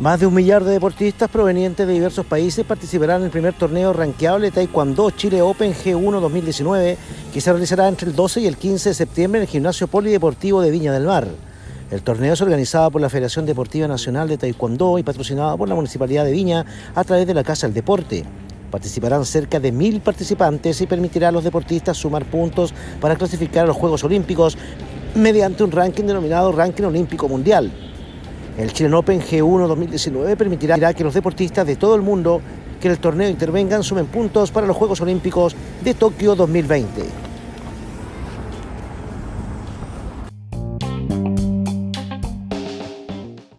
Más de un millar de deportistas provenientes de diversos países participarán en el primer torneo ranqueable Taekwondo Chile Open G1 2019, que se realizará entre el 12 y el 15 de septiembre en el Gimnasio Polideportivo de Viña del Mar. El torneo es organizado por la Federación Deportiva Nacional de Taekwondo y patrocinado por la Municipalidad de Viña a través de la Casa del Deporte. Participarán cerca de mil participantes y permitirá a los deportistas sumar puntos para clasificar a los Juegos Olímpicos mediante un ranking denominado Ranking Olímpico Mundial. El Chilean Open G1 2019 permitirá que los deportistas de todo el mundo que en el torneo intervengan sumen puntos para los Juegos Olímpicos de Tokio 2020.